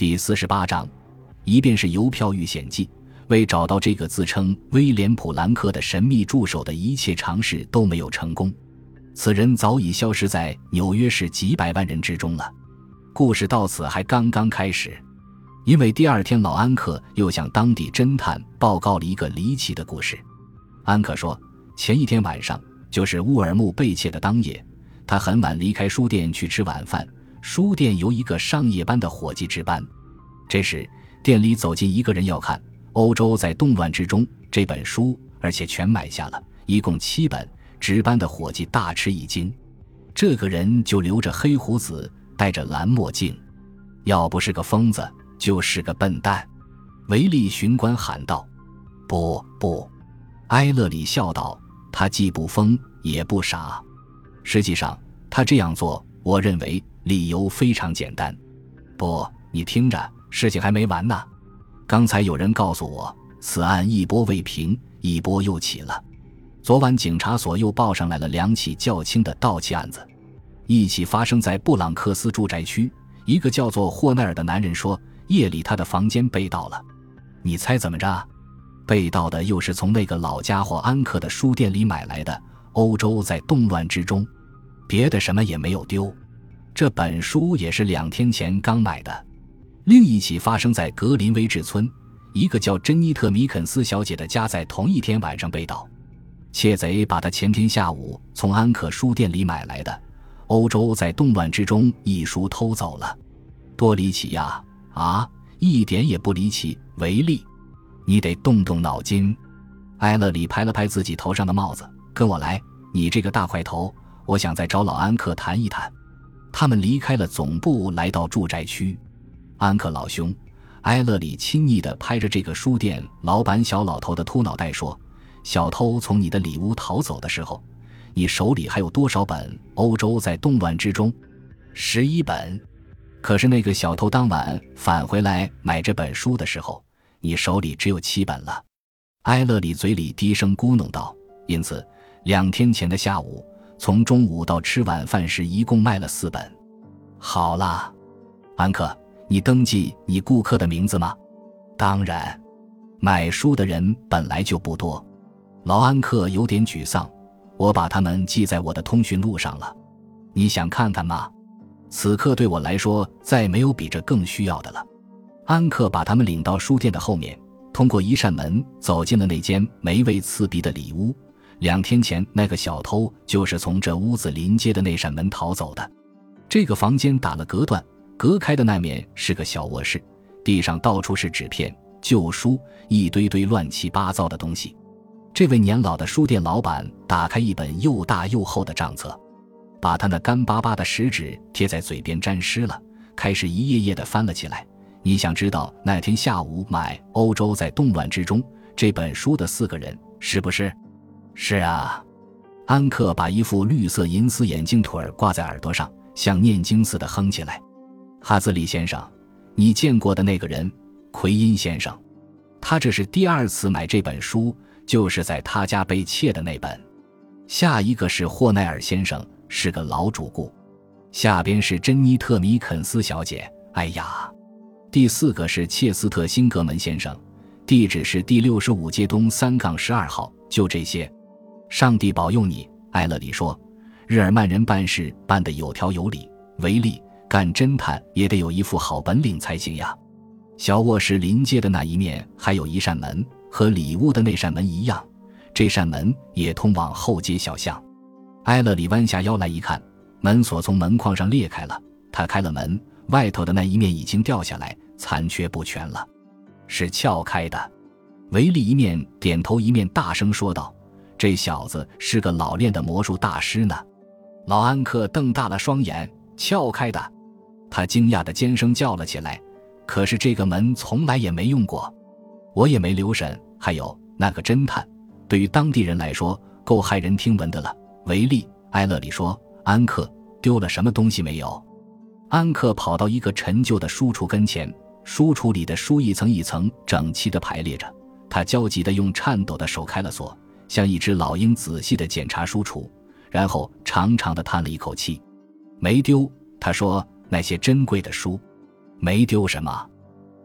第四十八章，一便是邮票遇险记。为找到这个自称威廉·普兰克的神秘助手的一切尝试都没有成功，此人早已消失在纽约市几百万人之中了。故事到此还刚刚开始，因为第二天老安克又向当地侦探报告了一个离奇的故事。安克说，前一天晚上，就是乌尔木被窃的当夜，他很晚离开书店去吃晚饭。书店由一个上夜班的伙计值班。这时，店里走进一个人，要看《欧洲在动乱之中》这本书，而且全买下了，一共七本。值班的伙计大吃一惊，这个人就留着黑胡子，戴着蓝墨镜，要不是个疯子，就是个笨蛋。维利巡官喊道：“不不！”埃勒里笑道：“他既不疯，也不傻。实际上，他这样做，我认为。”理由非常简单，不，你听着，事情还没完呢。刚才有人告诉我，此案一波未平，一波又起了。昨晚警察所又报上来了两起较轻的盗窃案子，一起发生在布朗克斯住宅区，一个叫做霍奈尔的男人说，夜里他的房间被盗了。你猜怎么着？被盗的又是从那个老家伙安克的书店里买来的。欧洲在动乱之中，别的什么也没有丢。这本书也是两天前刚买的。另一起发生在格林威治村，一个叫珍妮特·米肯斯小姐的家在同一天晚上被盗，窃贼把她前天下午从安可书店里买来的《欧洲在动乱之中》一书偷走了。多离奇呀！啊，一点也不离奇。维利，你得动动脑筋。埃勒里拍了拍自己头上的帽子，跟我来。你这个大块头，我想再找老安克谈一谈。他们离开了总部，来到住宅区。安克老兄，埃勒里亲昵地拍着这个书店老板小老头的秃脑袋说：“小偷从你的里屋逃走的时候，你手里还有多少本《欧洲在动乱之中》？十一本。可是那个小偷当晚返回来买这本书的时候，你手里只有七本了。”埃勒里嘴里低声咕哝道：“因此，两天前的下午。”从中午到吃晚饭时，一共卖了四本。好了，安克，你登记你顾客的名字吗？当然，买书的人本来就不多。老安克有点沮丧。我把他们记在我的通讯录上了。你想看看吗？此刻对我来说，再没有比这更需要的了。安克把他们领到书店的后面，通过一扇门走进了那间霉味刺鼻的里屋。两天前，那个小偷就是从这屋子临街的那扇门逃走的。这个房间打了隔断，隔开的那面是个小卧室，地上到处是纸片、旧书，一堆堆乱七八糟的东西。这位年老的书店老板打开一本又大又厚的账册，把他那干巴巴的食指贴在嘴边沾湿了，开始一页页的翻了起来。你想知道那天下午买《欧洲在动乱之中》这本书的四个人是不是？是啊，安克把一副绿色银丝眼镜腿挂在耳朵上，像念经似的哼起来。哈兹里先生，你见过的那个人，奎因先生，他这是第二次买这本书，就是在他家被窃的那本。下一个是霍奈尔先生，是个老主顾。下边是珍妮特·米肯斯小姐。哎呀，第四个是切斯特·辛格门先生，地址是第六十五街东三杠十二号。就这些。上帝保佑你，艾勒里说：“日耳曼人办事办得有条有理，维利干侦探也得有一副好本领才行呀。”小卧室临街的那一面还有一扇门，和里屋的那扇门一样，这扇门也通往后街小巷。埃勒里弯下腰来一看，门锁从门框上裂开了。他开了门，外头的那一面已经掉下来，残缺不全了，是撬开的。维利一面点头，一面大声说道。这小子是个老练的魔术大师呢。老安克瞪大了双眼，撬开的。他惊讶的尖声叫了起来。可是这个门从来也没用过，我也没留神。还有那个侦探，对于当地人来说够骇人听闻的了。维利·埃勒里说：“安克丢了什么东西没有？”安克跑到一个陈旧的书橱跟前，书橱里的书一层一层整齐的排列着。他焦急的用颤抖的手开了锁。像一只老鹰仔细地检查书橱，然后长长的叹了一口气，没丢。他说：“那些珍贵的书，没丢什么。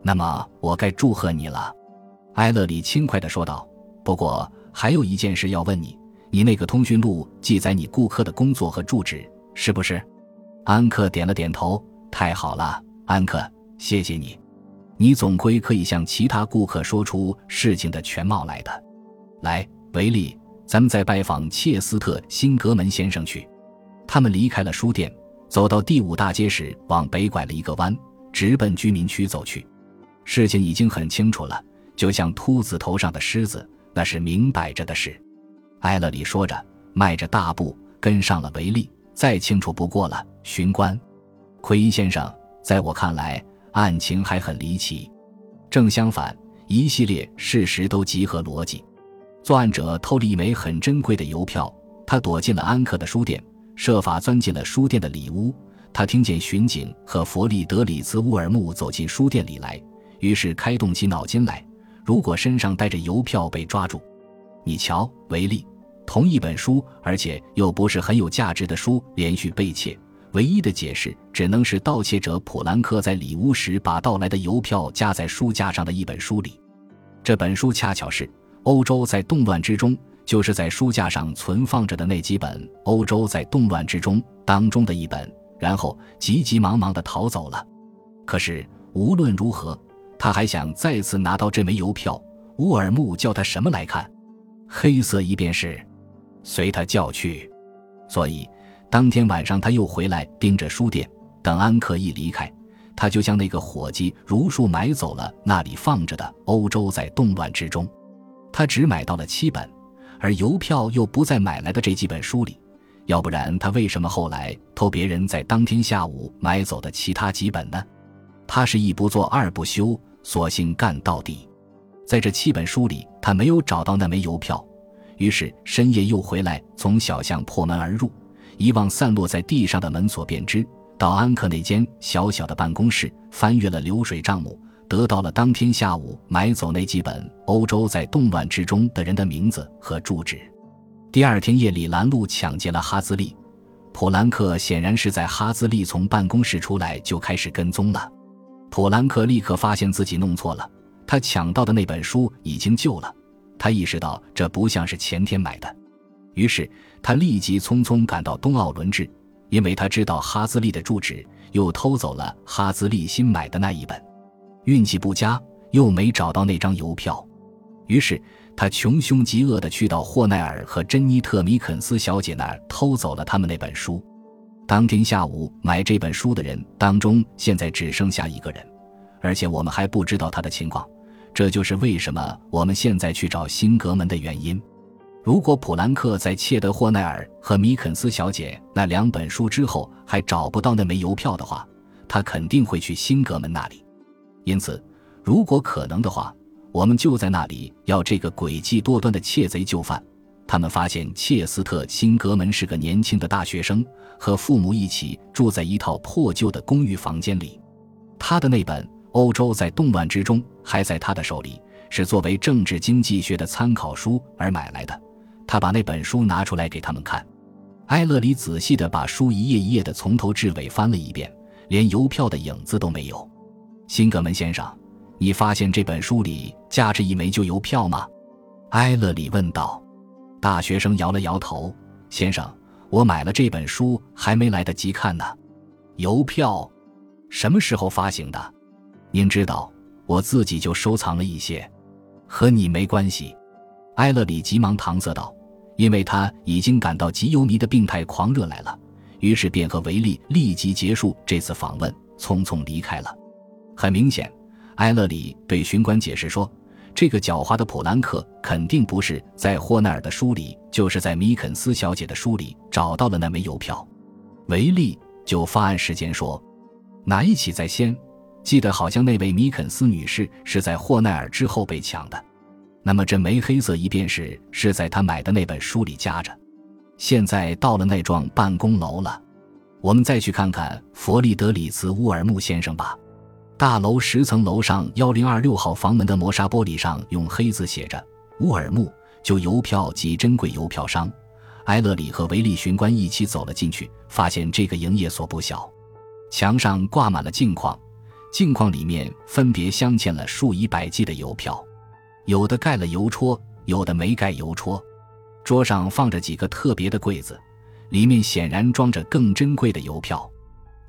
那么我该祝贺你了。”埃勒里轻快地说道。“不过还有一件事要问你，你那个通讯录记载你顾客的工作和住址，是不是？”安克点了点头。“太好了，安克，谢谢你。你总归可以向其他顾客说出事情的全貌来的。来，维利。”咱们再拜访切斯特·辛格门先生去。他们离开了书店，走到第五大街时，往北拐了一个弯，直奔居民区走去。事情已经很清楚了，就像秃子头上的狮子，那是明摆着的事。埃勒里说着，迈着大步跟上了维利。再清楚不过了，巡官，奎因先生，在我看来，案情还很离奇。正相反，一系列事实都集合逻辑。作案者偷了一枚很珍贵的邮票，他躲进了安克的书店，设法钻进了书店的里屋。他听见巡警和弗利德里茨·乌尔木走进书店里来，于是开动起脑筋来：如果身上带着邮票被抓住，你瞧，维利，同一本书，而且又不是很有价值的书，连续被窃，唯一的解释只能是盗窃者普兰克在里屋时把盗来的邮票夹在书架上的一本书里。这本书恰巧是。欧洲在动乱之中，就是在书架上存放着的那几本《欧洲在动乱之中》当中的一本，然后急急忙忙地逃走了。可是无论如何，他还想再次拿到这枚邮票。乌尔木叫他什么来看？黑色一便是，随他叫去。所以当天晚上他又回来盯着书店，等安克一离开，他就将那个伙计如数买走了那里放着的《欧洲在动乱之中》。他只买到了七本，而邮票又不在买来的这几本书里，要不然他为什么后来偷别人在当天下午买走的其他几本呢？他是一不做二不休，索性干到底。在这七本书里，他没有找到那枚邮票，于是深夜又回来，从小巷破门而入，遗忘散落在地上的门锁便知，到安克那间小小的办公室，翻阅了流水账目。得到了当天下午买走那几本《欧洲在动乱之中》的人的名字和住址。第二天夜里，拦路抢劫了哈兹利。普兰克显然是在哈兹利从办公室出来就开始跟踪了。普兰克立刻发现自己弄错了，他抢到的那本书已经旧了。他意识到这不像是前天买的，于是他立即匆匆赶到东奥伦治，因为他知道哈兹利的住址，又偷走了哈兹利新买的那一本。运气不佳，又没找到那张邮票，于是他穷凶极恶地去到霍奈尔和珍妮特·米肯斯小姐那儿偷走了他们那本书。当天下午买这本书的人当中，现在只剩下一个人，而且我们还不知道他的情况。这就是为什么我们现在去找辛格门的原因。如果普兰克在窃得霍奈尔和米肯斯小姐那两本书之后还找不到那枚邮票的话，他肯定会去辛格门那里。因此，如果可能的话，我们就在那里要这个诡计多端的窃贼就范。他们发现切斯特·辛格门是个年轻的大学生，和父母一起住在一套破旧的公寓房间里。他的那本《欧洲在动乱之中》还在他的手里，是作为政治经济学的参考书而买来的。他把那本书拿出来给他们看。埃勒里仔细地把书一页一页地从头至尾翻了一遍，连邮票的影子都没有。辛格门先生，你发现这本书里夹着一枚旧邮票吗？埃勒里问道。大学生摇了摇头。先生，我买了这本书，还没来得及看呢。邮票，什么时候发行的？您知道，我自己就收藏了一些，和你没关系。埃勒里急忙搪塞道，因为他已经感到极游迷的病态狂热来了，于是便和维利立即结束这次访问，匆匆离开了。很明显，埃勒里对巡官解释说：“这个狡猾的普兰克肯定不是在霍奈尔的书里，就是在米肯斯小姐的书里找到了那枚邮票。”维利就发案时间说：“哪一起在先？记得好像那位米肯斯女士是在霍奈尔之后被抢的。那么这枚黑色一便是是在他买的那本书里夹着。现在到了那幢办公楼了，我们再去看看弗利德里茨·乌尔木先生吧。”大楼十层楼上幺零二六号房门的磨砂玻璃上用黑字写着“乌尔木旧邮票及珍贵邮票商”。埃勒里和维利巡官一起走了进去，发现这个营业所不小。墙上挂满了镜框，镜框里面分别镶嵌了数以百计的邮票，有的盖了邮戳，有的没盖邮戳。桌上放着几个特别的柜子，里面显然装着更珍贵的邮票。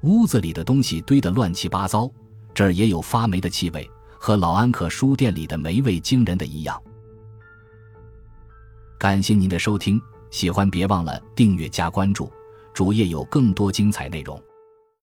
屋子里的东西堆得乱七八糟，这儿也有发霉的气味，和老安可书店里的霉味惊人的一样。感谢您的收听，喜欢别忘了订阅加关注，主页有更多精彩内容。